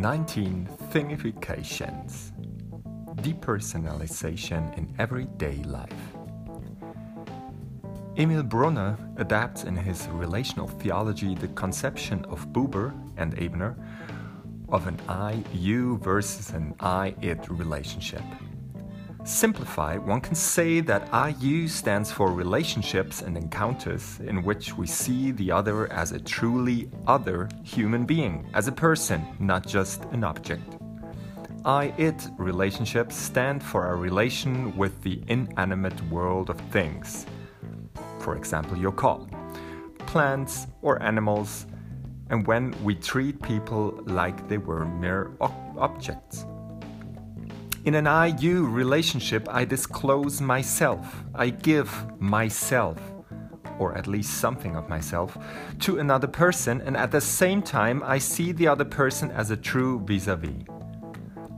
19 Thingifications Depersonalization in Everyday Life. Emil Brunner adapts in his relational theology the conception of Buber and Ebner of an I you versus an I it relationship simplify, one can say that IU stands for relationships and encounters in which we see the other as a truly other human being, as a person, not just an object. I it relationships stand for our relation with the inanimate world of things. For example, your call, plants or animals, and when we treat people like they were mere objects. In an I you relationship, I disclose myself, I give myself, or at least something of myself, to another person, and at the same time, I see the other person as a true vis a vis.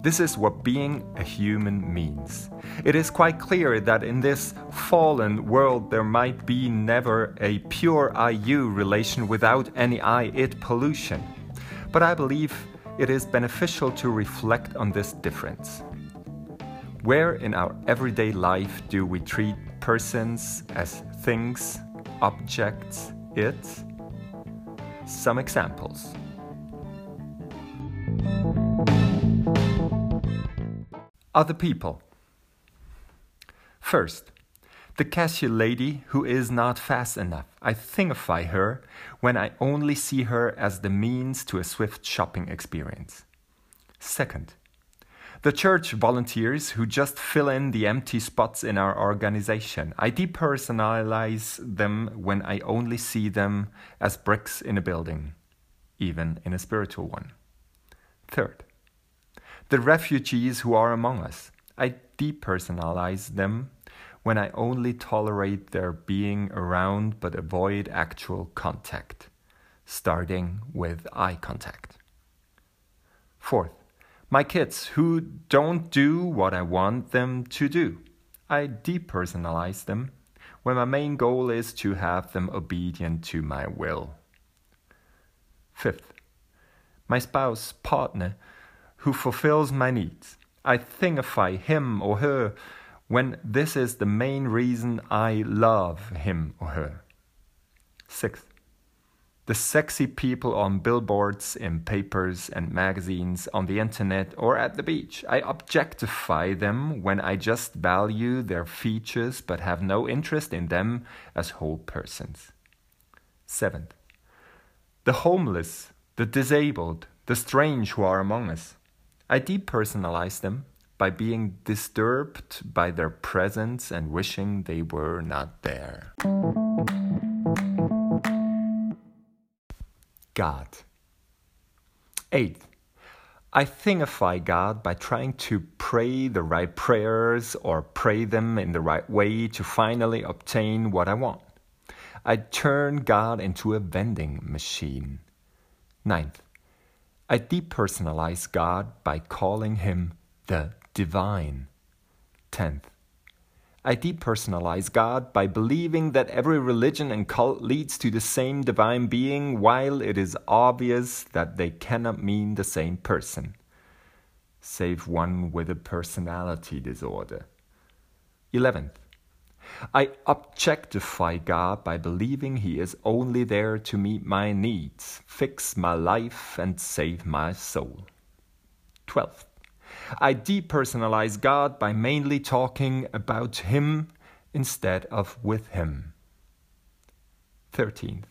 This is what being a human means. It is quite clear that in this fallen world there might be never a pure I you relation without any I it pollution. But I believe it is beneficial to reflect on this difference. Where in our everyday life do we treat persons as things, objects, it? Some examples. Other people. First, the cashier lady who is not fast enough. I thingify her when I only see her as the means to a swift shopping experience. Second, the church volunteers who just fill in the empty spots in our organization. I depersonalize them when I only see them as bricks in a building, even in a spiritual one. Third, the refugees who are among us. I depersonalize them when I only tolerate their being around but avoid actual contact, starting with eye contact. Fourth, my kids who don't do what I want them to do. I depersonalize them when my main goal is to have them obedient to my will. Fifth, my spouse, partner, who fulfills my needs. I thingify him or her when this is the main reason I love him or her. Sixth, the sexy people on billboards, in papers and magazines, on the internet, or at the beach. I objectify them when I just value their features but have no interest in them as whole persons. Seventh, the homeless, the disabled, the strange who are among us. I depersonalize them by being disturbed by their presence and wishing they were not there. God. Eighth, I thingify God by trying to pray the right prayers or pray them in the right way to finally obtain what I want. I turn God into a vending machine. Ninth, I depersonalize God by calling him the divine. Tenth, I depersonalize God by believing that every religion and cult leads to the same divine being while it is obvious that they cannot mean the same person, save one with a personality disorder. 11th. I objectify God by believing He is only there to meet my needs, fix my life, and save my soul. 12th. I depersonalize God by mainly talking about Him instead of with Him. 13th.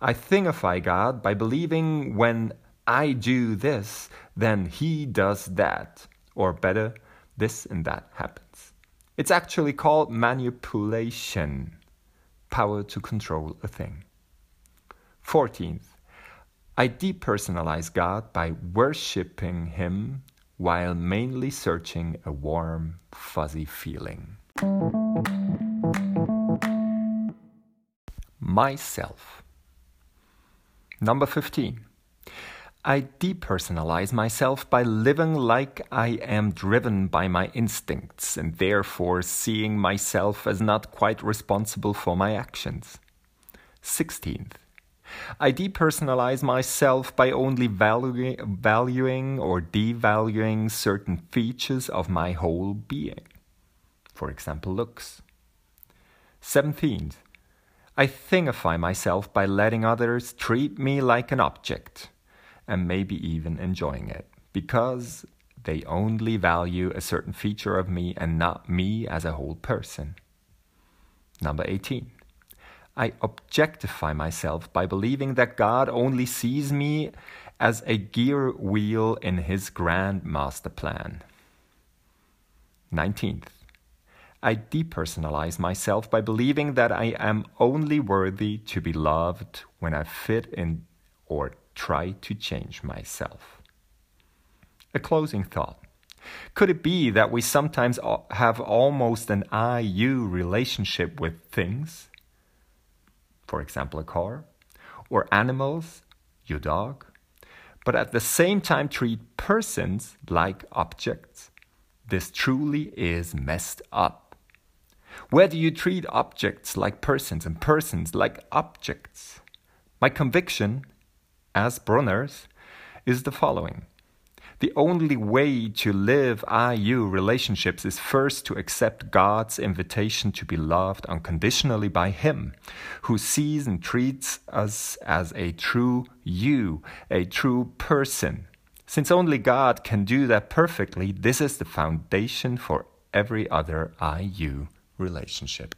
I thingify God by believing when I do this, then He does that, or better, this and that happens. It's actually called manipulation, power to control a thing. 14th. I depersonalize God by worshipping Him while mainly searching a warm, fuzzy feeling. Myself. Number 15. I depersonalize myself by living like I am driven by my instincts and therefore seeing myself as not quite responsible for my actions. 16th. I depersonalize myself by only valuing, or devaluing certain features of my whole being. For example, looks. 17th, I thingify myself by letting others treat me like an object and maybe even enjoying it because they only value a certain feature of me and not me as a whole person. Number 18. I objectify myself by believing that God only sees me as a gear wheel in his grand master plan. 19th. I depersonalize myself by believing that I am only worthy to be loved when I fit in or try to change myself. A closing thought. Could it be that we sometimes have almost an I you relationship with things? For example, a car, or animals, your dog, but at the same time treat persons like objects, this truly is messed up. Where do you treat objects like persons and persons like objects? My conviction, as Brunner's, is the following. The only way to live IU relationships is first to accept God's invitation to be loved unconditionally by Him, who sees and treats us as a true you, a true person. Since only God can do that perfectly, this is the foundation for every other IU relationship.